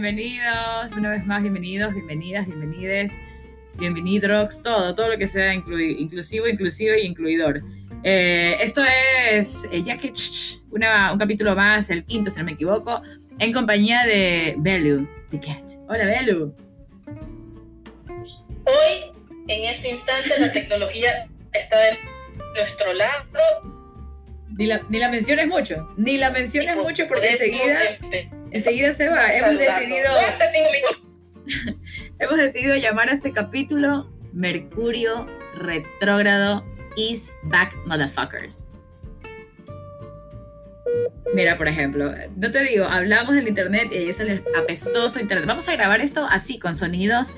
bienvenidos, una vez más, bienvenidos, bienvenidas, bienvenides, bienvenidos, todo, todo lo que sea inclusivo, inclusivo y incluidor. Eh, esto es eh, un capítulo más, el quinto, si no me equivoco, en compañía de Belu, the cat. Hola, Belu. Hoy, en este instante, la tecnología está de nuestro lado. Ni la, ni la menciones mucho, ni la menciones mucho porque enseguida, enseguida se va. Hemos decidido, hemos decidido llamar a este capítulo Mercurio retrógrado is back motherfuckers. Mira, por ejemplo, no te digo, hablamos del internet y ahí sale apestoso internet. Vamos a grabar esto así, con sonidos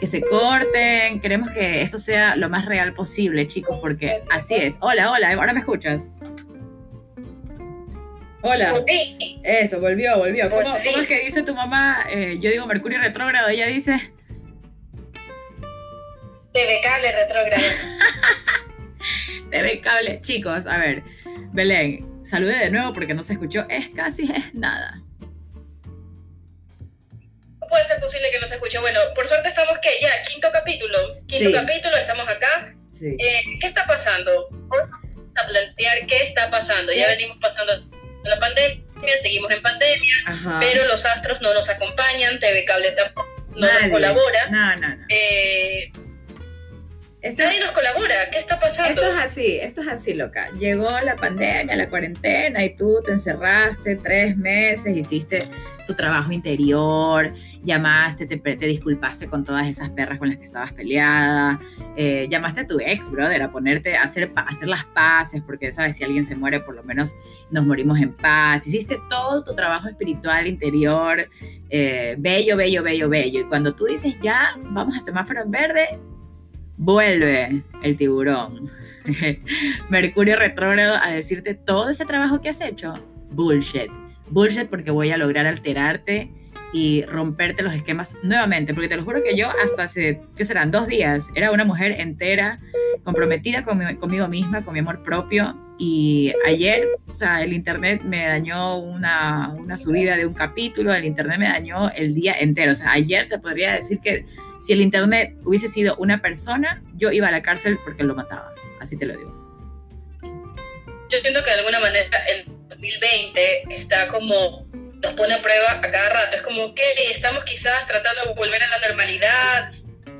que se corten. Queremos que eso sea lo más real posible, chicos, porque así es. Hola, hola, ahora me escuchas. Hola. Eso, volvió, volvió. ¿Cómo, es que dice tu mamá? Eh, yo digo Mercurio retrógrado, ella dice. TV cable retrógrado. TV cable. Chicos, a ver. Belén, salude de nuevo porque no se escuchó. Es casi es nada. No puede ser posible que no se escuche. Bueno, por suerte estamos que ya, quinto capítulo. Quinto capítulo, estamos acá. Sí. Eh, ¿Qué está pasando? Vamos a plantear qué está pasando. Ya venimos pasando la pandemia, seguimos en pandemia, pero los astros no nos acompañan, TV Cable tampoco no nos colabora. No, no, no. Eh, Nadie nos colabora, ¿qué está pasando? Esto es así, esto es así, loca. Llegó la pandemia, la cuarentena y tú te encerraste tres meses, hiciste tu trabajo interior, llamaste, te, te disculpaste con todas esas perras con las que estabas peleada, eh, llamaste a tu ex, brother, a ponerte, a hacer, hacer las paces, porque sabes, si alguien se muere, por lo menos nos morimos en paz. Hiciste todo tu trabajo espiritual interior, eh, bello, bello, bello, bello. Y cuando tú dices, ya, vamos a semáforo en verde, vuelve el tiburón. Mercurio retrógrado a decirte todo ese trabajo que has hecho. Bullshit. Bullshit porque voy a lograr alterarte y romperte los esquemas nuevamente. Porque te lo juro que yo hasta hace, ¿qué serán? Dos días. Era una mujer entera, comprometida conmigo misma, con mi amor propio. Y ayer, o sea, el internet me dañó una, una subida de un capítulo, el internet me dañó el día entero. O sea, ayer te podría decir que si el Internet hubiese sido una persona, yo iba a la cárcel porque lo mataba. Así te lo digo. Yo siento que de alguna manera el 2020 está como, nos pone a prueba a cada rato. Es como que estamos quizás tratando de volver a la normalidad,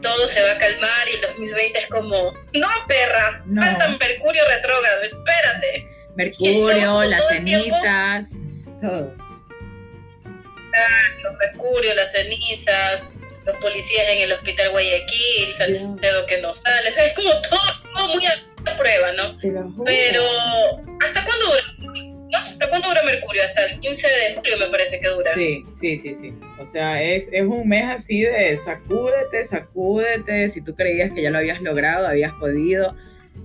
todo se va a calmar y el 2020 es como, no, perra, no. faltan Mercurio retrógrado, espérate. Mercurio, las cenizas, todo. Ah, los Mercurio, las cenizas, los policías en el hospital Guayaquil, Salcedo que no sale, es como todo, muy a prueba, ¿no? Pero, ¿hasta cuándo dura? ¿Hasta cuándo dura Mercurio? Hasta el 15 de julio me parece que dura. Sí, sí, sí, sí. O sea, es, es un mes así de sacúdete, sacúdete. Si tú creías que ya lo habías logrado, habías podido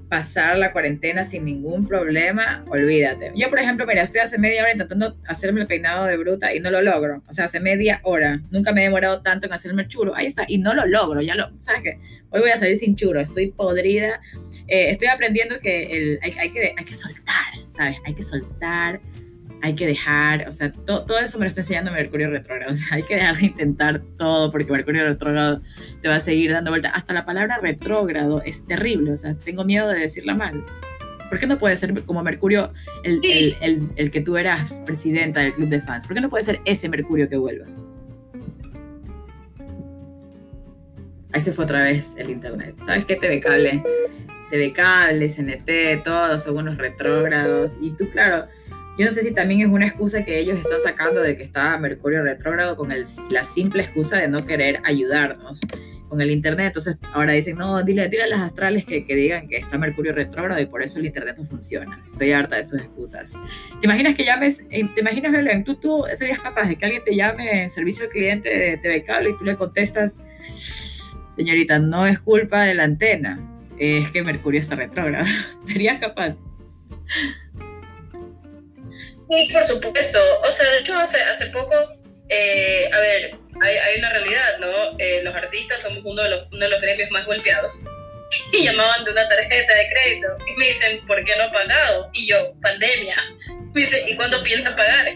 pasar la cuarentena sin ningún problema, olvídate. Yo, por ejemplo, mira, estoy hace media hora intentando hacerme el peinado de bruta y no lo logro. O sea, hace media hora. Nunca me he demorado tanto en hacerme el churo. Ahí está. Y no lo logro. Ya lo, ¿sabes qué? Hoy voy a salir sin churo. Estoy podrida. Eh, estoy aprendiendo que el, hay, que, hay que soltar, ¿sabes? Hay que soltar hay que dejar, o sea, todo eso me lo está enseñando Mercurio retrógrado, o sea, hay que dejar de intentar todo porque Mercurio retrógrado te va a seguir dando vuelta. Hasta la palabra retrógrado es terrible, o sea, tengo miedo de decirla mal. ¿Por qué no puede ser como Mercurio el, el, el, que tú eras presidenta del club de fans? ¿Por qué no puede ser ese Mercurio que vuelva? Ahí se fue otra vez el internet. ¿Sabes qué? TV Cable. TV Cable, CNT, todos son unos retrógrados. Y tú, claro, yo no sé si también es una excusa que ellos están sacando de que estaba Mercurio retrógrado con la simple excusa de no querer ayudarnos con el Internet. Entonces ahora dicen, no, dile, dile a las astrales que, que, digan que está Mercurio retrógrado y por eso el Internet no funciona. Estoy harta de sus excusas. ¿Te imaginas que llames, eh, te imaginas, Belén, tú, tú serías capaz de que alguien te llame en servicio al cliente de TV Cable y tú le contestas, señorita, no es culpa de la antena, es que Mercurio está retrógrado. ¿Serías capaz? Sí, por supuesto. O sea, de hecho, hace, hace poco, eh, a ver, hay, hay, una realidad, ¿no? Eh, los artistas somos uno de, los, uno de los gremios más golpeados. Y llamaban de una tarjeta de crédito y me dicen, ¿por qué no ha pagado? Y yo, pandemia. Me dice, ¿y cuándo piensa pagar?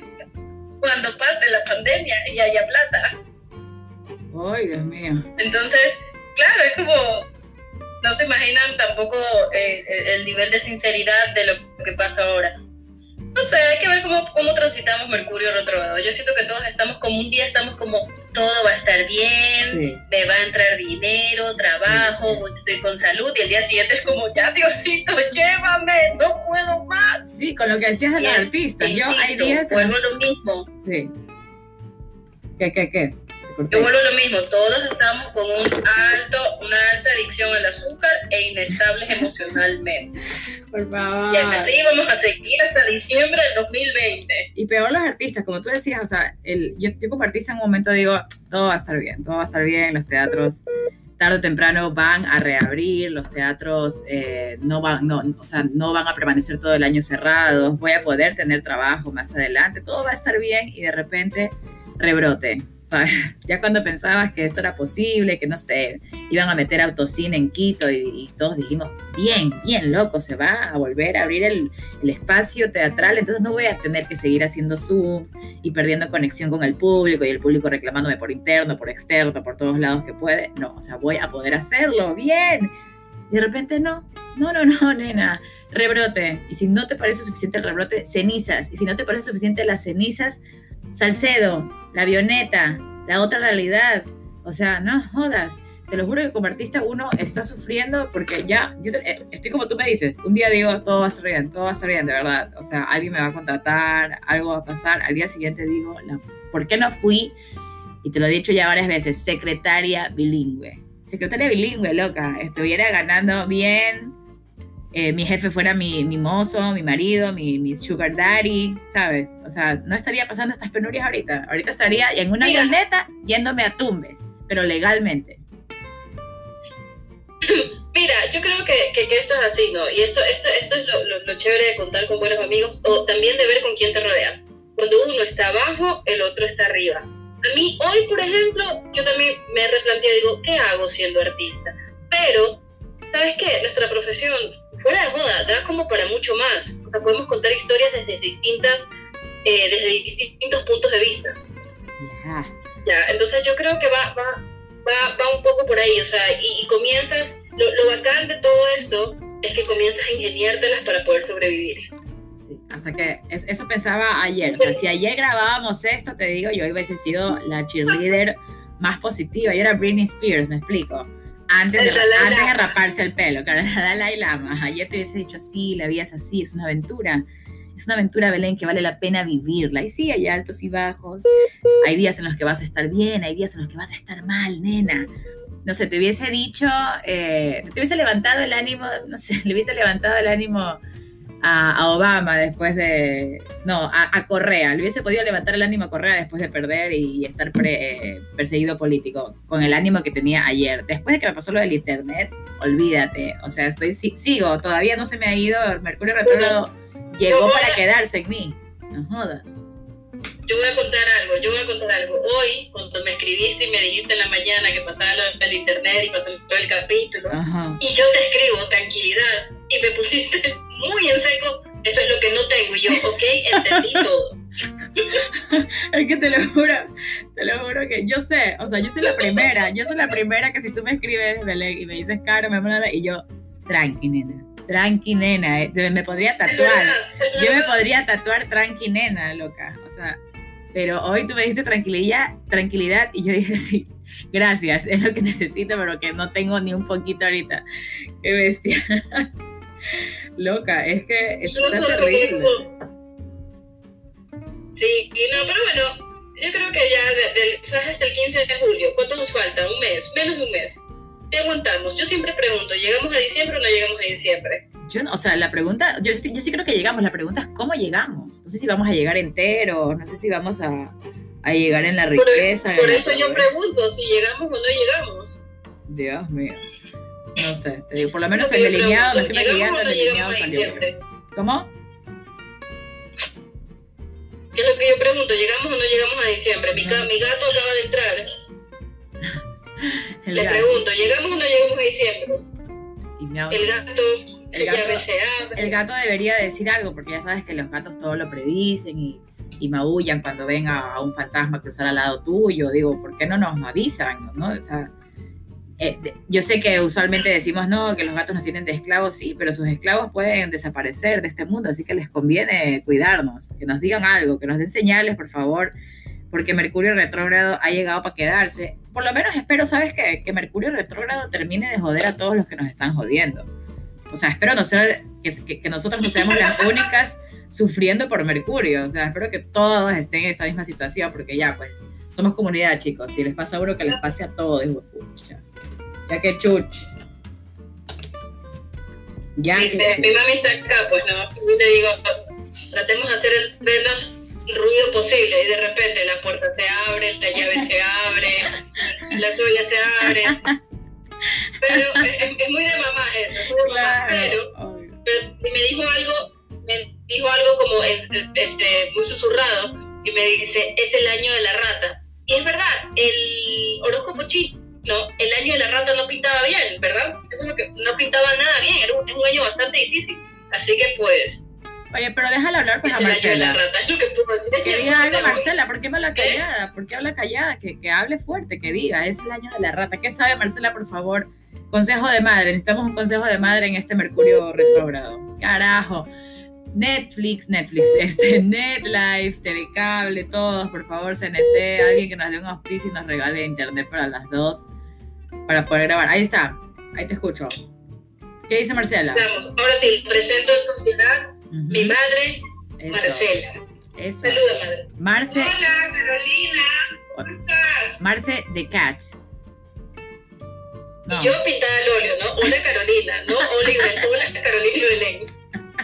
cuando pase la pandemia y haya plata. Ay, Dios mío. Entonces, claro, es como, no se imaginan tampoco eh, el nivel de sinceridad de lo que pasa ahora. No sé, hay que ver cómo, cómo transitamos Mercurio retrógrado. Yo siento que todos estamos como un día, estamos como todo va a estar bien, me va a entrar dinero, trabajo, estoy con salud, y el día siguiente es como, ya Diosito, llévame, no puedo más. Sí, con lo que decías de los artistas. Yo hay días. Vuelvo lo mismo. Sí. ¿Qué, qué, qué? Yo vuelvo lo mismo, todos estamos con un alto, una alta adicción al azúcar e inestables emocionalmente. Por favor. Y así vamos a seguir hasta diciembre del 2020. Y peor los artistas, como tú decías, o sea, el, yo, yo como artista en un momento digo, todo va a estar bien, todo va a estar bien, los teatros tarde o temprano van a reabrir, los teatros eh, no, van, no, o sea, no van a permanecer todo el año cerrados, voy a poder tener trabajo más adelante, todo va a estar bien y de repente rebrote. Ya cuando pensabas que esto era posible, que no sé, iban a meter autocine en Quito y, todos dijimos, bien, bien loco, se va a volver a abrir el, espacio teatral, entonces no voy a tener que seguir haciendo Zoom y perdiendo conexión con el público y el público reclamándome por interno, por externo, por todos lados que puede. No, o sea, voy a poder hacerlo, bien. Y de repente no, no, no, no, nena, rebrote. Y si no te parece suficiente el rebrote, cenizas. Y si no te parece suficiente las cenizas, Salcedo, la avioneta, la otra realidad. O sea, no jodas. Te lo juro que como artista uno está sufriendo porque ya, yo eh, estoy como tú me dices, un día digo, todo va a estar bien, todo va a estar bien, de verdad. O sea, alguien me va a contratar, algo va a pasar. Al día siguiente digo, ¿por qué no fui? Y te lo he dicho ya varias veces, secretaria bilingüe. Secretaria bilingüe, loca. Estuviera ganando bien, eh, mi jefe fuera mi, mi mozo, mi marido, mi, mi, sugar daddy, ¿sabes? O sea, no estaría pasando estas penurias ahorita. Ahorita estaría en una avioneta yéndome a Tumbes, pero legalmente. Mira, yo creo que, que, esto es así, ¿no? Y esto, esto, esto es lo, lo, chévere de contar con buenos amigos o también de ver con quién te rodeas. Cuando uno está abajo, el otro está arriba. A mí hoy, por ejemplo, yo también me he replanteado, digo, ¿qué hago siendo artista? Pero, ¿sabes qué? Nuestra profesión fuera de joda, da como para mucho más. O sea, podemos contar historias desde distintas, eh, desde distintos puntos de vista. Ya, entonces yo creo que va, va, va, va un poco por ahí, o sea, y, comienzas, lo, lo, bacán de todo esto es que comienzas a ingeniártelas para poder sobrevivir. Sí, hasta que eso pensaba ayer, o sea, si ayer grabábamos esto, te digo, yo hubiese sido la cheerleader más positiva, yo era Britney Spears, me explico antes de, antes de raparse el pelo, claro, la Dalai Lama. Ayer te hubiese dicho, sí, la vida es así, es una aventura. Es una aventura, Belén, que vale la pena vivirla. Y sí, hay altos y bajos. Hay días en los que vas a estar bien, hay días en los que vas a estar mal, nena. No sé, te hubiese dicho, eh, te hubiese levantado el ánimo, no sé, le hubiese levantado el ánimo a, Obama después de. No, a, Correa. Le hubiese podido levantar el ánimo a Correa después de perder y, estar eh, perseguido político, con el ánimo que tenía ayer. Después de que me pasó lo del internet, olvídate. O sea, estoy sigo, todavía no se me ha ido. El Mercurio retrógrado llegó para quedarse en mí. No jodas yo voy a contar algo, yo voy a contar algo. Hoy, cuando me escribiste y me dijiste en la mañana que pasaba lo del internet y pasó todo el capítulo, y yo te escribo tranquilidad, y me pusiste muy en seco, eso es lo que no tengo. Y yo, ok, entendí todo. es que te lo juro, te lo juro que yo sé, o sea, yo soy la primera, yo soy la primera que si tú me escribes, Belén, y me dices, Caro, me manda, y yo, tranqui, nena, tranqui, nena, eh, me podría tatuar, yo me podría tatuar tranqui, nena, loca, o sea, pero hoy tú me dices tranquilidad, tranquilidad y yo dije, sí, gracias, es lo que necesito, pero que no tengo ni un poquito ahorita. Qué bestia. Loca, es que eso está terrible. Sí, y no, pero bueno, yo creo que ya hasta el 15 de julio, ¿cuánto nos falta? ¿Un mes? Menos de un mes. Si aguantamos. Yo siempre pregunto, ¿llegamos a diciembre o no llegamos a diciembre? Yo, o sea, la pregunta, yo, yo sí creo que llegamos, la pregunta es cómo llegamos. No sé si vamos a llegar enteros, no sé si vamos a, a llegar en la riqueza. Por, eso yo pregunto, si llegamos o no llegamos. Dios mío. No sé, te digo, por lo menos el delineado, me estoy maquillando, el delineado salió. ¿Cómo? ¿Qué es lo que yo pregunto? ¿Llegamos o no llegamos a diciembre? Mi, mi gato acaba de entrar. Le pregunto, ¿llegamos o no llegamos a diciembre? El gato, el gato, el gato debería decir algo, porque ya sabes que los gatos todo lo predicen y, y maullan cuando ven a, un fantasma cruzar al lado tuyo. Digo, ¿por qué no nos avisan? ¿no? O sea, eh, yo sé que usualmente decimos, no, que los gatos nos tienen de esclavos, sí, pero sus esclavos pueden desaparecer de este mundo, así que les conviene cuidarnos, que nos digan algo, que nos den señales, por favor, porque Mercurio retrógrado ha llegado para quedarse. Por lo menos espero, ¿sabes qué? Que Mercurio retrógrado termine de joder a todos los que nos están jodiendo. O sea, espero no ser, que, que, que nosotros no seamos las únicas sufriendo por Mercurio. O sea, espero que todos estén en esta misma situación, porque ya, pues, somos comunidad, chicos. Si les pasa uno, que les pase a todos. Pucha. Ya que chuch. Ya Dice, mi mami está acá, pues no. Yo te digo, tratemos de hacer el menos ruido posible y de repente la puerta se abre, la llave se abre, la suya se abre. Pero es, muy de mamá eso, es muy de mamá. Pero, pero, me dijo algo, me dijo algo como este, muy susurrado y me dice, es el año de la rata. Y es verdad, el horóscopo chino no, el año de la rata no pintaba bien, ¿verdad? Eso es lo que no pintaba nada bien, era un, es un año bastante difícil. Así que pues. Oye, pero déjala hablar pues a Marcela. Es lo que puedo decir. Que, diga algo Marcela, ¿por qué me habla callada? ¿Por qué habla callada? Que, que hable fuerte, que diga, es el año de la rata. ¿Qué sabe Marcela, por favor? Consejo de madre, necesitamos un consejo de madre en este Mercurio retrógrado. Carajo. Netflix, Netflix, este, NetLife, TV Cable, todos, por favor, CNT, alguien que nos dé un auspicio y nos regale internet para las dos, para poder grabar. Ahí está, ahí te escucho. ¿Qué dice Marcela? Ahora sí, presento en sociedad mi madre, Marcela. Saluda, madre. Marce. Hola, Carolina. ¿Cómo estás? Marce de Cat. yo pintada al óleo, ¿no? Hola, Carolina, ¿no? Hola, hola Carolina y Belén.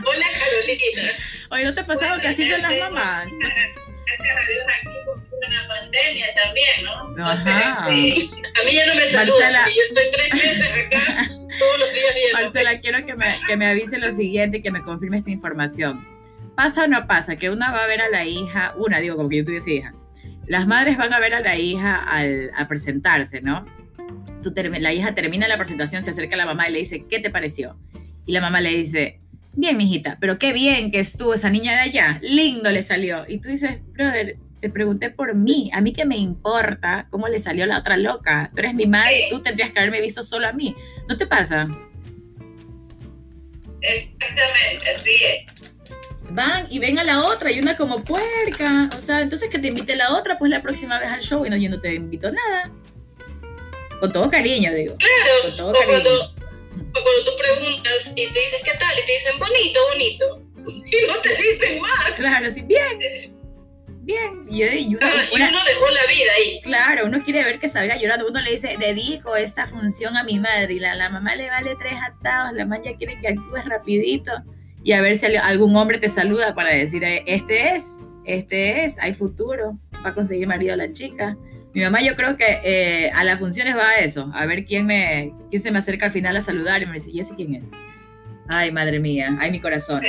Hola Carolina. Oye, ¿no te ha pasado que así son las mamás? Gracias a Dios aquí por una pandemia también, ¿no? Ajá. a mí ya no me saludan, yo estoy tres meses acá todos los días. Marcela, quiero que me, que me avise lo siguiente, que me confirme esta información. ¿Pasa o no pasa que una va a ver a la hija, una digo como que yo tuviese hija, las madres van a ver a la hija al, presentarse, ¿no? Tú la hija termina la presentación, se acerca a la mamá y le dice, ¿qué te pareció? Y la mamá le dice, Bien, mijita, pero qué bien que estuvo esa niña de allá. Lindo le salió. Y tú dices, brother, te pregunté por mí. A mí qué me importa cómo le salió la otra loca. Tú eres mi madre tú tendrías que haberme visto solo a mí. ¿No te pasa? Exactamente, así es. Van y ven a la otra y una como puerca. O sea, entonces que te invite la otra, pues la próxima vez al show y no, yo no te invito nada. Con todo cariño, digo. Claro. Con todo cariño cuando tú preguntas y te dices qué tal y te dicen bonito, bonito. Y no te dicen más. Claro, sí, bien. Bien. Y, uno, dejó la vida ahí. Claro, uno quiere ver que salga llorando. Uno le dice, dedico esta función a mi madre. Y la, la mamá le vale tres atados. La mamá ya quiere que actúes rapidito. Y a ver si algún hombre te saluda para decir, este es, este es, hay futuro. Va a conseguir marido a la chica. Mi mamá yo creo que eh, a las funciones va a eso, a ver quién, me, quién se me acerca al final a saludar y me dice, ¿y ese quién es? Ay, madre mía, ay, mi corazón.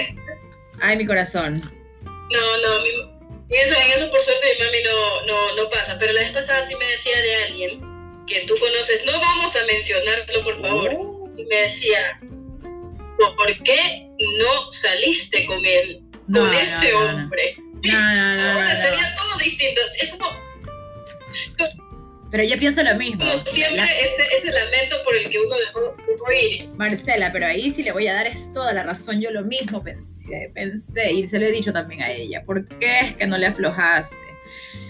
Ay, mi corazón. No, no, en eso, en eso por suerte mi mami no, no, no pasa, pero la vez pasada sí me decía de alguien que tú conoces, no vamos a mencionarlo, por favor, oh. y me decía, ¿por qué no saliste con él, con ese hombre? No. Ahora sería todo distinto, es como pero yo pienso lo mismo. siempre ese, ese, lamento por el que uno dejó, de ir. Marcela, pero ahí sí le voy a dar es toda la razón. Yo lo mismo pensé, pensé y se lo he dicho también a ella. ¿Por qué es que no le aflojaste?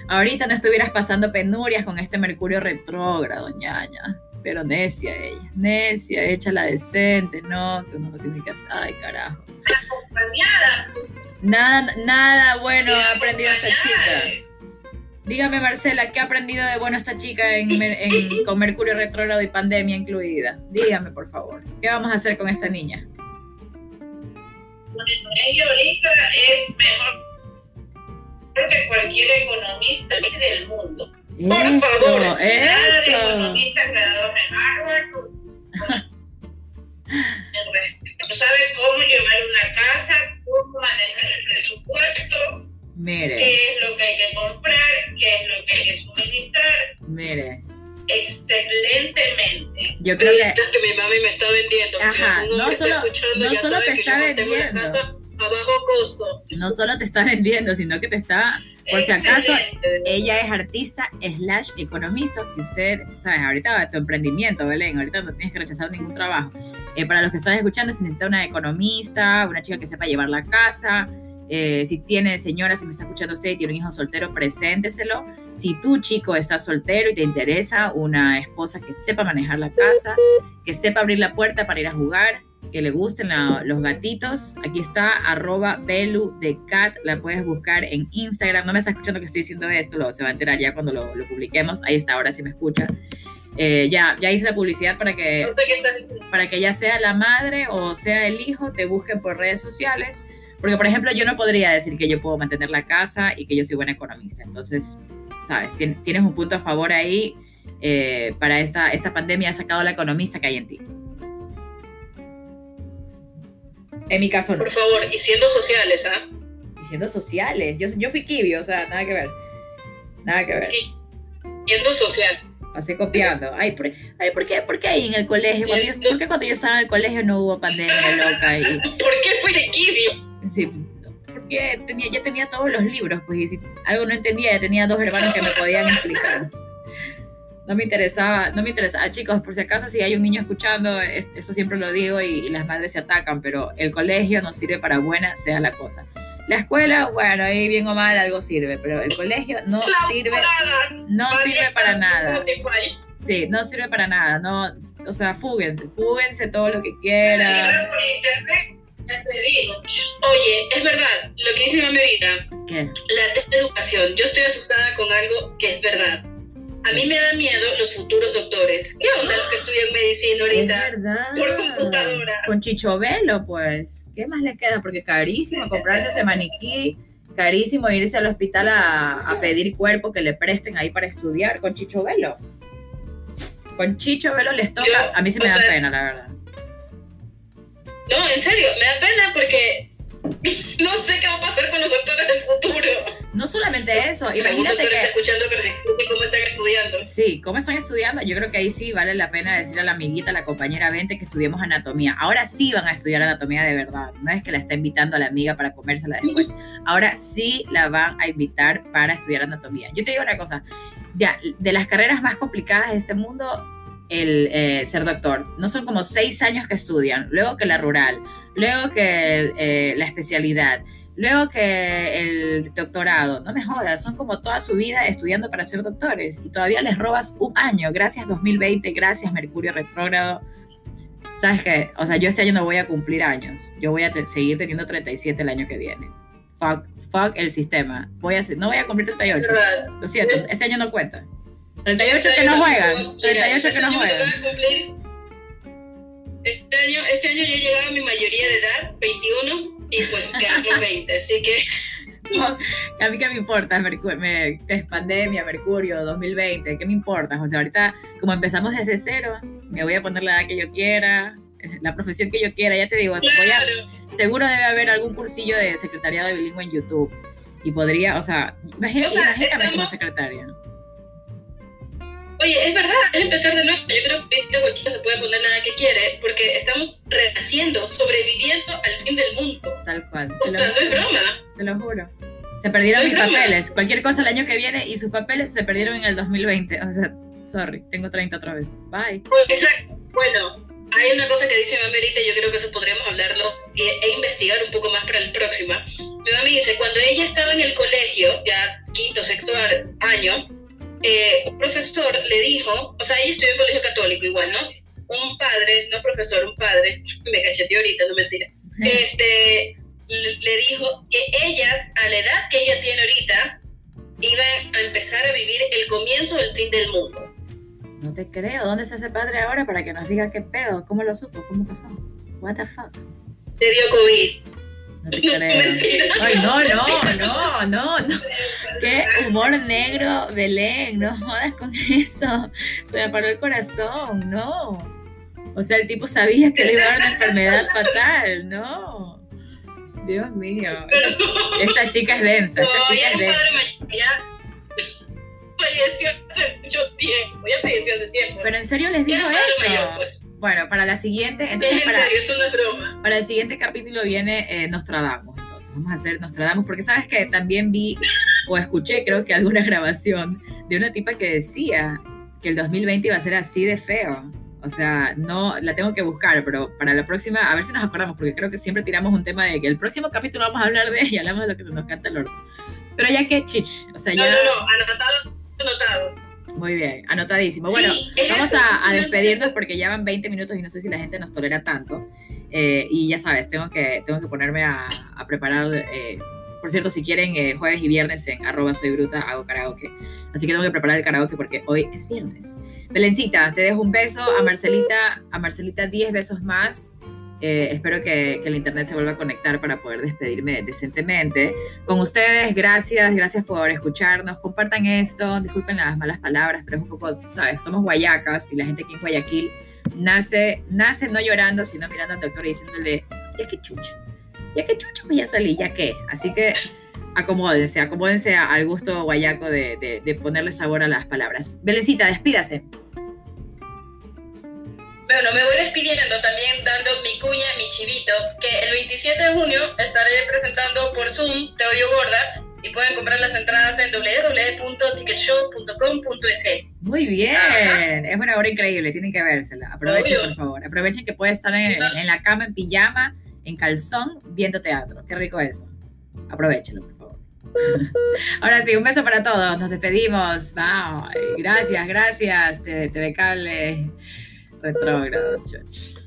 Ahorita no estuvieras pasando penurias con este Mercurio retrógrado, ñaña. Pero necia ella, necia, échala decente, no, que uno no tiene que hacer. Ay, carajo. Acompañada. Nada, nada bueno ha aprendido esa chica. Dígame, Marcela, ¿qué ha aprendido de bueno esta chica con Mercurio retrógrado y pandemia incluida? Dígame, por favor, ¿qué vamos a hacer con esta niña? Bueno, ella ahorita es mejor que cualquier economista del mundo. Por favor, eso. economista graduado en Harvard. sabe cómo llevar una casa, cómo manejar el presupuesto Mire. ¿Qué es lo que hay que comprar? ¿Qué es lo que hay que suministrar? Mire. Excelentemente. Yo creo que... que mi mami me está vendiendo. Ajá, no solo, no solo te está vendiendo. a bajo costo. No solo te está vendiendo, sino que te está, por si acaso, ella es artista slash economista. Si usted, sabes, ahorita tu emprendimiento, Belén, ahorita no tienes que rechazar ningún trabajo. Eh, para los que están escuchando, se necesita una economista, una chica que sepa llevar la casa. Eh, si tiene, señora, si me está escuchando usted y tiene un hijo soltero, presénteselo. Si tú, chico, estás soltero y te interesa una esposa que sepa manejar la casa, que sepa abrir la puerta para ir a jugar, que le gusten los gatitos, aquí está arroba Belu de Cat, la puedes buscar en Instagram. No me está escuchando que estoy diciendo esto, lo, se va a enterar ya cuando lo, publiquemos. Ahí está, ahora sí me escucha. Eh, ya, ya hice la publicidad para que, para que ya sea la madre o sea el hijo, te busquen por redes sociales. Porque, por ejemplo, yo no podría decir que yo puedo mantener la casa y que yo soy buena economista. Entonces, sabes, tienes un punto a favor ahí. Eh, para esta, esta pandemia ha sacado la economista que hay en ti. En mi caso no. Por favor, y siendo sociales, ¿ah? Y siendo sociales. Yo, yo fui kiwi, o sea, nada que ver. Nada que ver. Sí. Siendo social. Pasé copiando. Ay, ¿por, ay, ¿por qué, ¿por qué ahí en el colegio? Cuando yo, ¿Por qué cuando yo estaba en el colegio no hubo pandemia loca? Y... ¿Por qué fui de kiwi? Sí, porque tenía, ya tenía todos los libros, pues, y si algo no entendía, ya tenía dos hermanos que me podían explicar no me interesaba, no me interesaba. Chicos, por si acaso si hay un niño escuchando, eso siempre lo digo y, las madres se atacan, pero el colegio no sirve para buena sea la cosa. La escuela, bueno, ahí bien o mal algo sirve, pero el colegio no sirve, no sirve para nada. Sí, no sirve para nada, no, o sea, fúguense, fúguense todo lo que quieran. Oye, es verdad, lo que dice mami ahorita, ¿Qué? la educación. Yo estoy asustada con algo que es verdad a mí me da miedo los futuros doctores. ¿Qué onda los que estudian medicina ahorita? Es verdad. Por computadora. Con chichovelo, pues. ¿Qué más les queda? Porque carísimo comprarse ese maniquí, carísimo irse al hospital a, pedir cuerpo que le presten ahí para estudiar con chichovelo. Con chichovelo les toca. a mí sí me da pena, la verdad. No, en serio, me da pena porque no sé qué va a pasar con los doctores del futuro. No solamente eso, imagínate que... escuchando que cómo están estudiando. Sí, cómo están estudiando. Yo creo que ahí sí vale la pena decir a la amiguita, a la compañera, vente que estudiemos anatomía. Ahora sí van a estudiar anatomía de verdad. No es que la está invitando a la amiga para comérsela después. Ahora sí la van a invitar para estudiar anatomía. Yo te digo una cosa, ya, de las carreras más complicadas de este mundo, el eh, ser doctor. No son como seis años que estudian, luego que la rural, luego que eh, la especialidad, luego que el doctorado. No me jodas, son como toda su vida estudiando para ser doctores y todavía les robas un año. Gracias 2020, gracias Mercurio retrógrado. ¿Sabes qué? O sea, yo este año no voy a cumplir años. Yo voy a seguir teniendo 37 el año que viene. Fuck, fuck el sistema. Voy a no voy a cumplir 38. Lo siento, este año no cuenta. 38 que no juegan. 38 que no juegan. Este año, este año yo llegaba a mi mayoría de edad, 21, y pues quedamos 20, así que... a mí qué me importa, es pandemia, Mercurio, 2020, ¿qué me importa? O sea, ahorita como empezamos desde cero, me voy a poner la edad que yo quiera, la profesión que yo quiera, ya te digo, seguro debe haber algún cursillo de secretariado de bilingüe en YouTube y podría, o sea, imagínate, imagínate como secretaria. Oye, es verdad, es empezar de nuevo. Yo creo que esta cualquiera se puede poner la edad que quiere, porque estamos renaciendo, sobreviviendo al fin del mundo. Tal cual. O sea, no es broma. Te lo juro. Se perdieron mis papeles. Cualquier cosa el año que viene y sus papeles se perdieron en el 2020. O sea, sorry, tengo 30 otra vez. Bye. Exacto. Bueno, hay una cosa que dice mi mamá yo creo que eso podríamos hablarlo e, e, investigar un poco más para el próximo. Mi mamá dice, cuando ella estaba en el colegio, ya quinto, sexto año, eh, un profesor le dijo, o sea, ella estudió en colegio católico igual, ¿no? Un padre, no profesor, un padre, me cacheteé ahorita, no mentira, este, le dijo que ellas, a la edad que ella tiene ahorita, iban a empezar a vivir el comienzo del fin del mundo. No te creo, ¿dónde está ese padre ahora para que nos diga qué pedo? ¿Cómo lo supo? ¿Cómo pasó? What the fuck? Le dio COVID. No te creo. Ay, no, no, no, no, no. Qué humor negro, Belén. No jodas con eso. Se me paró el corazón, no. O sea, el tipo sabía que le iba a dar una enfermedad fatal, no. Dios mío. Esta chica es densa. Esta chica es densa. falleció hace mucho tiempo. Ya falleció hace tiempo. Pero en serio les digo eso. Bueno, para la siguiente. Entonces, para, Para el siguiente capítulo viene eh, Nostradamus. Entonces, vamos a hacer Nostradamus, porque sabes que también vi o escuché, creo que alguna grabación de una tipa que decía que el 2020 iba a ser así de feo. O sea, no la tengo que buscar, pero para la próxima, a ver si nos acordamos, porque creo que siempre tiramos un tema de que el próximo capítulo vamos a hablar de y hablamos de lo que se nos canta el oro. Pero ya que chich, o sea, ya. No, no, no, anotado, anotado. Muy bien, anotadísimo. Bueno, vamos a, despedirnos porque ya van 20 minutos y no sé si la gente nos tolera tanto. Eh, y ya sabes, tengo que, tengo que ponerme a, preparar. Eh, por cierto, si quieren, eh, jueves y viernes en arroba soy bruta hago karaoke. Así que tengo que preparar el karaoke porque hoy es viernes. Belencita, te dejo un beso. A Marcelita, a Marcelita 10 besos más. Eh, espero que, que, el internet se vuelva a conectar para poder despedirme decentemente. Con ustedes, gracias, gracias por escucharnos. Compartan esto, disculpen las malas palabras, pero es un poco, ¿sabes? Somos guayacas y la gente aquí en Guayaquil nace, nace no llorando, sino mirando al doctor y diciéndole, ya que chucho, ya que chucho me ya salí, ya qué. Así que acomódense, acomódense al gusto guayaco de, de, de ponerle sabor a las palabras. Belencita, despídase. Bueno, me voy despidiendo también dando mi cuña, mi chivito, que el 27 de junio estaré presentando por Zoom Te Oyo Gorda y pueden comprar las entradas en www.ticketshow.com.es. Muy bien, es una obra increíble, tienen que vérsela. Aprovechen, por favor. Aprovechen que puede estar en, en, la cama, en pijama, en calzón, viendo teatro. Qué rico eso. Aprovechenlo, por favor. Ahora sí, un beso para todos. Nos despedimos. Bye. Gracias, gracias, TV Cable. Retrógrado, church.